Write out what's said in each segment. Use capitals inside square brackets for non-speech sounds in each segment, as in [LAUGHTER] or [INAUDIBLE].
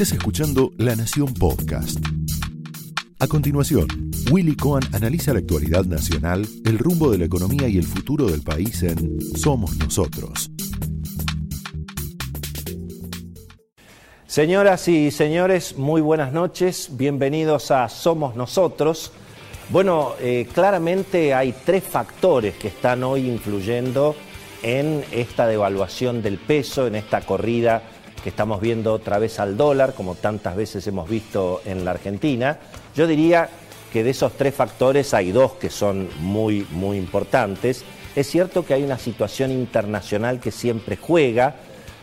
Estás escuchando La Nación Podcast. A continuación, Willy Cohen analiza la actualidad nacional, el rumbo de la economía y el futuro del país en Somos Nosotros. Señoras y señores, muy buenas noches, bienvenidos a Somos Nosotros. Bueno, eh, claramente hay tres factores que están hoy influyendo en esta devaluación del peso, en esta corrida que estamos viendo otra vez al dólar, como tantas veces hemos visto en la Argentina. Yo diría que de esos tres factores hay dos que son muy, muy importantes. Es cierto que hay una situación internacional que siempre juega,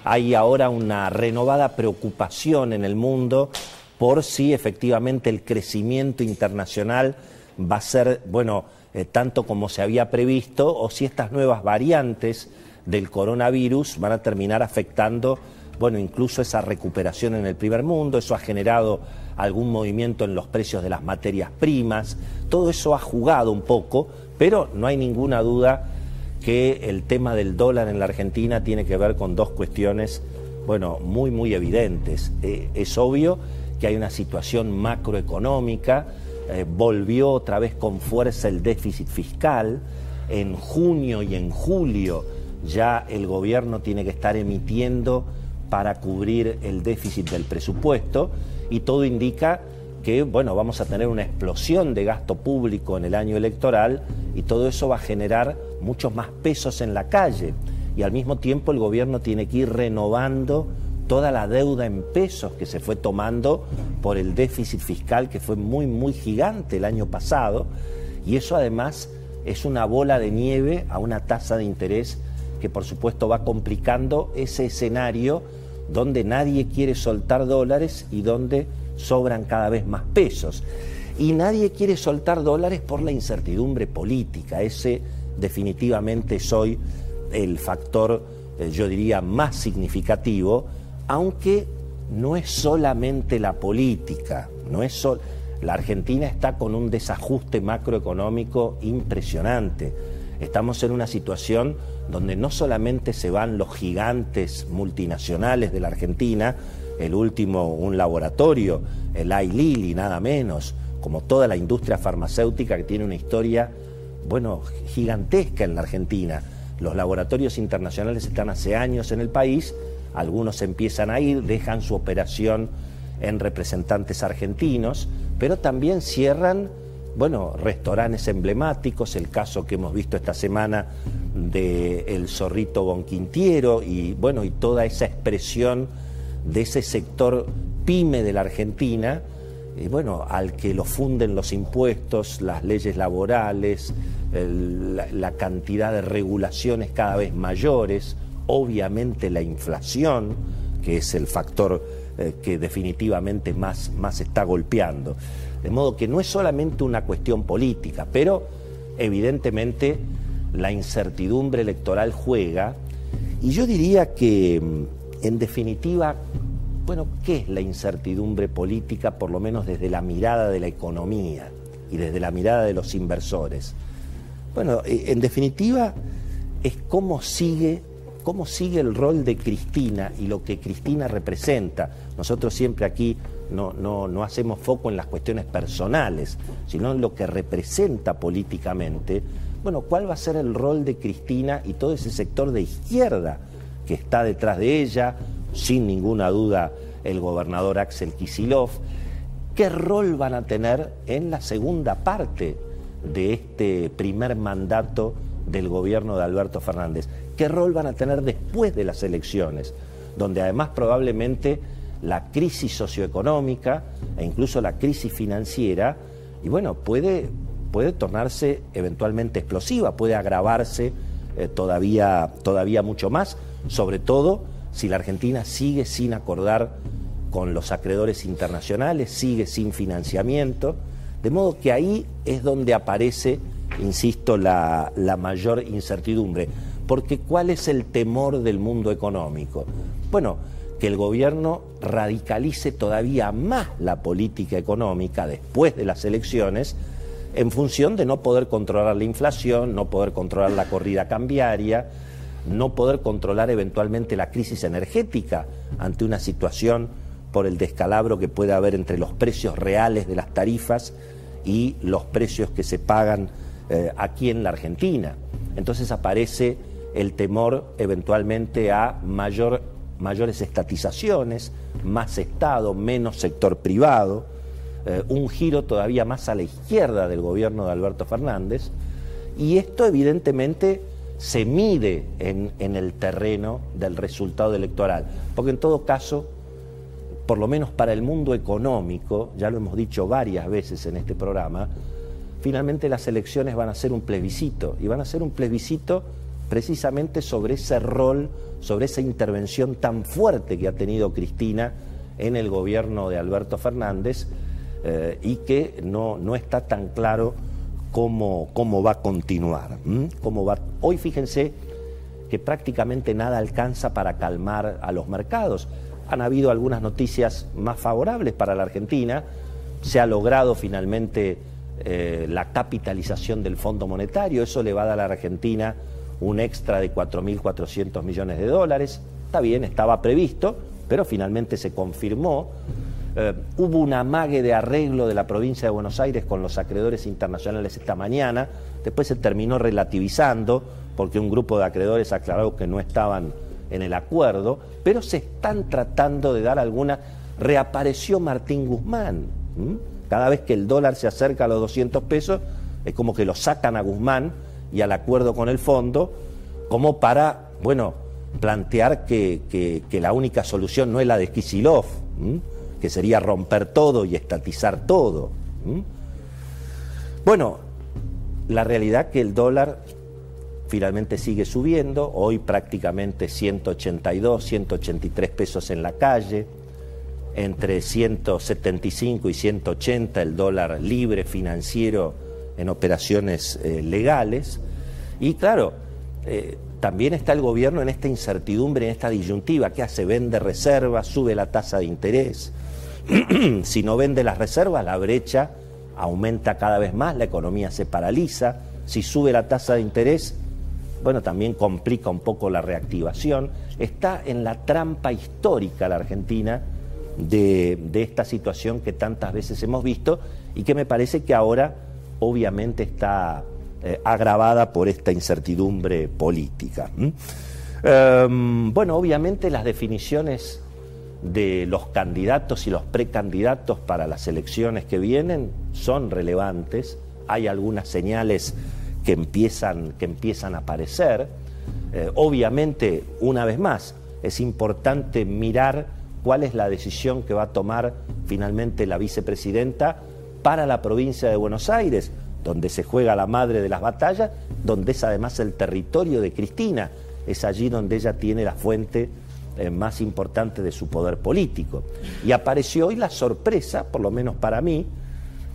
hay ahora una renovada preocupación en el mundo por si efectivamente el crecimiento internacional va a ser, bueno, eh, tanto como se había previsto, o si estas nuevas variantes del coronavirus van a terminar afectando, bueno, incluso esa recuperación en el primer mundo, eso ha generado algún movimiento en los precios de las materias primas, todo eso ha jugado un poco, pero no hay ninguna duda que el tema del dólar en la Argentina tiene que ver con dos cuestiones, bueno, muy, muy evidentes. Eh, es obvio que hay una situación macroeconómica, eh, volvió otra vez con fuerza el déficit fiscal. En junio y en julio ya el gobierno tiene que estar emitiendo para cubrir el déficit del presupuesto y todo indica que bueno, vamos a tener una explosión de gasto público en el año electoral y todo eso va a generar muchos más pesos en la calle y al mismo tiempo el gobierno tiene que ir renovando toda la deuda en pesos que se fue tomando por el déficit fiscal que fue muy, muy gigante el año pasado. Y eso además es una bola de nieve a una tasa de interés que por supuesto va complicando ese escenario donde nadie quiere soltar dólares y donde sobran cada vez más pesos. Y nadie quiere soltar dólares por la incertidumbre política. Ese definitivamente es hoy el factor, eh, yo diría, más significativo aunque no es solamente la política, no es la Argentina está con un desajuste macroeconómico impresionante. Estamos en una situación donde no solamente se van los gigantes multinacionales de la Argentina, el último un laboratorio, el Lilly, nada menos, como toda la industria farmacéutica que tiene una historia, bueno, gigantesca en la Argentina. Los laboratorios internacionales están hace años en el país algunos empiezan a ir, dejan su operación en representantes argentinos, pero también cierran, bueno, restaurantes emblemáticos, el caso que hemos visto esta semana de El Zorrito Bonquintiero y bueno, y toda esa expresión de ese sector pyme de la Argentina, y bueno, al que lo funden los impuestos, las leyes laborales, la cantidad de regulaciones cada vez mayores, obviamente la inflación, que es el factor eh, que definitivamente más, más está golpeando. De modo que no es solamente una cuestión política, pero evidentemente la incertidumbre electoral juega y yo diría que mm, en definitiva, bueno, ¿qué es la incertidumbre política por lo menos desde la mirada de la economía y desde la mirada de los inversores? Bueno, eh, en definitiva es cómo sigue cómo sigue el rol de Cristina y lo que Cristina representa. Nosotros siempre aquí no, no, hacemos foco en las cuestiones personales, sino en lo que representa políticamente. Bueno, ¿cuál va a ser el rol de Cristina y todo ese sector de izquierda que está detrás de ella? Sin ninguna duda, el gobernador Axel Kisilov. ¿Qué rol van a tener en la segunda parte de este primer mandato del gobierno de Alberto Fernández? ¿Qué rol van a tener después de las elecciones? Donde además probablemente la crisis socioeconómica e incluso la crisis financiera, y bueno, puede, puede tornarse eventualmente explosiva, puede agravarse eh, todavía, todavía mucho más, sobre todo si la Argentina sigue sin acordar con los acreedores internacionales, sigue sin financiamiento, de modo que ahí es donde aparece, insisto, la, la mayor incertidumbre. Porque ¿cuál es el temor del mundo económico? Bueno, que el gobierno radicalice todavía más la política económica después de las elecciones en función de no poder controlar la inflación, no poder controlar la corrida cambiaria, no poder controlar eventualmente la crisis energética ante una situación por el descalabro que puede haber entre los precios reales de las tarifas y los precios que se pagan eh, aquí en la Argentina. Entonces aparece el temor eventualmente a mayor, mayores estatizaciones, más Estado, menos sector privado, eh, un giro todavía más a la izquierda del gobierno de Alberto Fernández, y esto evidentemente se mide en, en el terreno del resultado electoral, porque en todo caso, por lo menos para el mundo económico, ya lo hemos dicho varias veces en este programa, finalmente las elecciones van a ser un plebiscito, y van a ser un plebiscito precisamente sobre ese rol, sobre esa intervención tan fuerte que ha tenido Cristina en el gobierno de Alberto Fernández eh, y que no, no, está tan claro cómo, cómo va a continuar. Cómo va... Hoy fíjense que prácticamente nada alcanza para calmar a los mercados. Han habido algunas noticias más favorables para la Argentina, se ha logrado finalmente eh, la capitalización del Fondo Monetario, eso le va a dar a la Argentina un extra de 4.400 millones de dólares, está bien, estaba previsto, pero finalmente se confirmó. Eh, hubo un amague de arreglo de la provincia de Buenos Aires con los acreedores internacionales esta mañana, después se terminó relativizando porque un grupo de acreedores aclaró que no estaban en el acuerdo, pero se están tratando de dar alguna... Reapareció Martín Guzmán. Cada vez que el dólar se acerca a los 200 pesos, es como que lo sacan a Guzmán y al acuerdo con el fondo, como para, bueno, plantear que, la única solución no es la de Kisilov, que sería romper todo y estatizar todo. Bueno, la realidad que el dólar finalmente sigue subiendo, hoy prácticamente 182, 183 pesos en la calle, entre 175 y 180 el dólar libre financiero en operaciones eh, legales. Y claro, eh, también está el gobierno en esta incertidumbre, en esta disyuntiva. ¿Qué hace? Vende reservas, sube la tasa de interés. [CLEARS THROAT] si no vende las reservas, la brecha aumenta cada vez más, la economía se paraliza. Si sube la tasa de interés, bueno, también complica un poco la reactivación. Está en la trampa histórica la Argentina de, esta situación que tantas veces hemos visto y que me parece que ahora obviamente está eh, agravada por esta incertidumbre política. Em, bueno, obviamente las definiciones de los candidatos y los precandidatos para las elecciones que vienen son relevantes, hay algunas señales que empiezan, que empiezan a aparecer. Eh, obviamente, una vez más, es importante mirar cuál es la decisión que va a tomar finalmente la vicepresidenta para la provincia de Buenos Aires, donde se juega la madre de las batallas, donde es además el territorio de Cristina, es allí donde ella tiene la fuente eh, más importante de su poder político. Y apareció hoy la sorpresa, por lo menos para mí,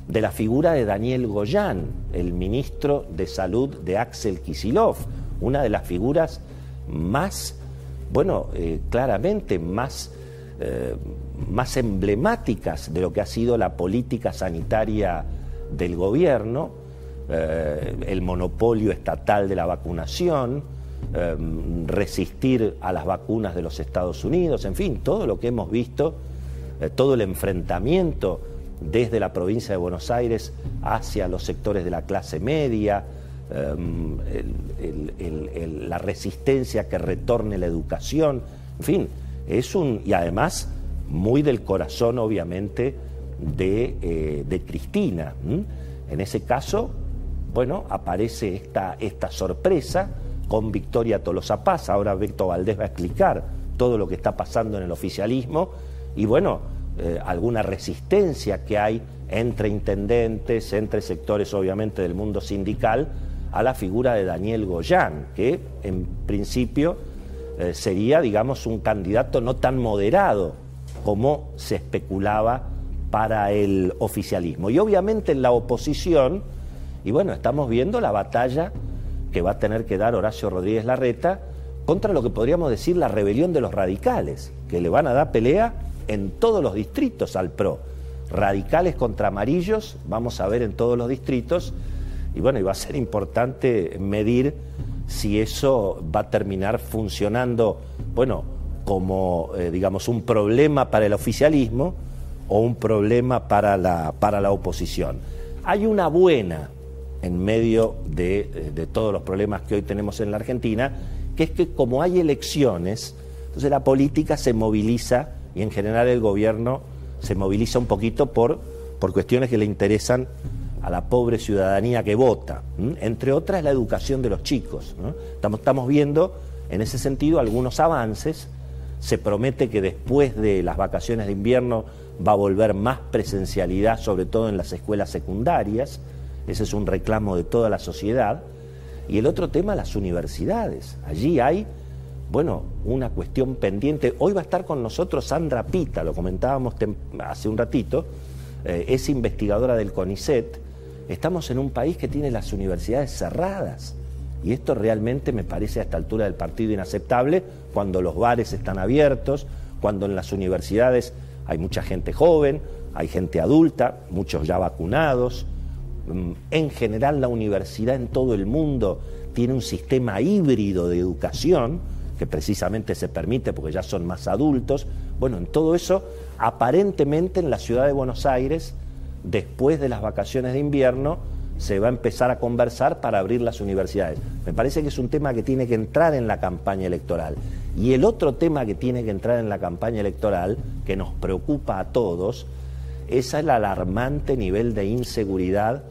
de la figura de Daniel Goyán, el ministro de Salud de Axel Kisilov, una de las figuras más, bueno, eh, claramente más eh, más emblemáticas de lo que ha sido la política sanitaria del gobierno, eh, el monopolio estatal de la vacunación, eh, resistir a las vacunas de los Estados Unidos, en fin, todo lo que hemos visto, todo el enfrentamiento desde la provincia de Buenos Aires hacia los sectores de la clase media, la resistencia que retorne la educación, en fin, es un, y además muy del corazón, obviamente, de, eh, Cristina. En ese caso, bueno, aparece esta, esta sorpresa con Victoria Tolosa Paz. Ahora Víctor Valdés va a explicar todo lo que está pasando en el oficialismo y, bueno, eh, alguna resistencia que hay entre intendentes, entre sectores, obviamente, del mundo sindical, a la figura de Daniel Goyán, que en principio eh, sería, digamos, un candidato no tan moderado como se especulaba para el oficialismo. Y obviamente en la oposición, y bueno, estamos viendo la batalla que va a tener que dar Horacio Rodríguez Larreta contra lo que podríamos decir la rebelión de los radicales, que le van a dar pelea en todos los distritos al PRO. Radicales contra amarillos, vamos a ver en todos los distritos, y bueno, y va a ser importante medir si eso va a terminar funcionando, bueno, como, eh, digamos, un problema para el oficialismo o un problema para la, para la oposición. Hay una buena en medio de, eh, de todos los problemas que hoy tenemos en la Argentina, que es que como hay elecciones, entonces la política se moviliza y en general el gobierno se moviliza un poquito por, por cuestiones que le interesan a la pobre ciudadanía que vota, entre otras la educación de los chicos. Estamos, viendo en ese sentido algunos avances, se promete que después de las vacaciones de invierno va a volver más presencialidad, sobre todo en las escuelas secundarias, ese es un reclamo de toda la sociedad, y el otro tema, las universidades. Allí hay bueno, una cuestión pendiente. Hoy va a estar con nosotros Sandra Pita, lo comentábamos hace un ratito, eh, es investigadora del CONICET. Estamos en un país que tiene las universidades cerradas. Y esto realmente me parece a esta altura del partido inaceptable cuando los bares están abiertos, cuando en las universidades hay mucha gente joven, hay gente adulta, muchos ya vacunados. Mm, en general la universidad en todo el mundo tiene un sistema híbrido de educación que precisamente se permite porque ya son más adultos. Bueno, en todo eso, aparentemente en la ciudad de Buenos Aires, después de las vacaciones de invierno, se va a empezar a conversar para abrir las universidades. Me parece que es un tema que tiene que entrar en la campaña electoral. Y el otro tema que tiene que entrar en la campaña electoral, que nos preocupa a todos, es el alarmante nivel de inseguridad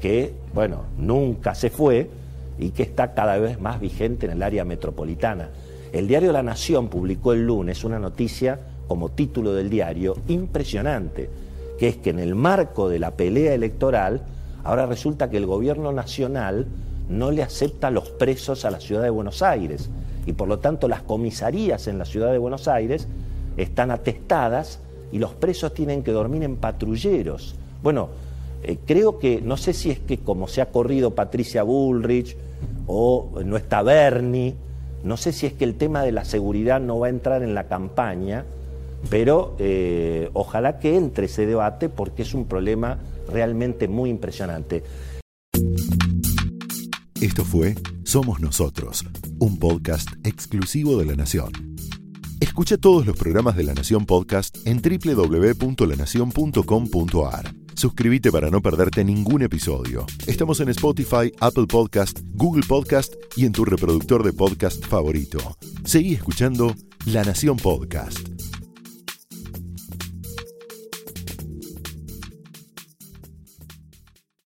que, bueno, nunca se fue y que está cada vez más vigente en el área metropolitana. El diario La Nación publicó el lunes una noticia como título del diario impresionante, que es que en el marco de la pelea electoral, ahora resulta que el gobierno nacional no le acepta los presos a la ciudad de Buenos Aires y por lo tanto las comisarías en la ciudad de Buenos Aires están atestadas y los presos tienen que dormir en patrulleros. Bueno, eh, creo que, no sé si es que como se ha corrido Patricia Bullrich o no está Bernie, no sé si es que el tema de la seguridad no va a entrar en la campaña, pero eh, ojalá que entre ese debate porque es un problema realmente muy impresionante. Esto fue Somos Nosotros, un podcast exclusivo de La Nación. Escucha todos los programas de La Nación Podcast en www.lanacion.com.ar. Suscríbete para no perderte ningún episodio. Estamos en Spotify, Apple Podcast, Google Podcast y en tu reproductor de podcast favorito. Seguí escuchando La Nación Podcast.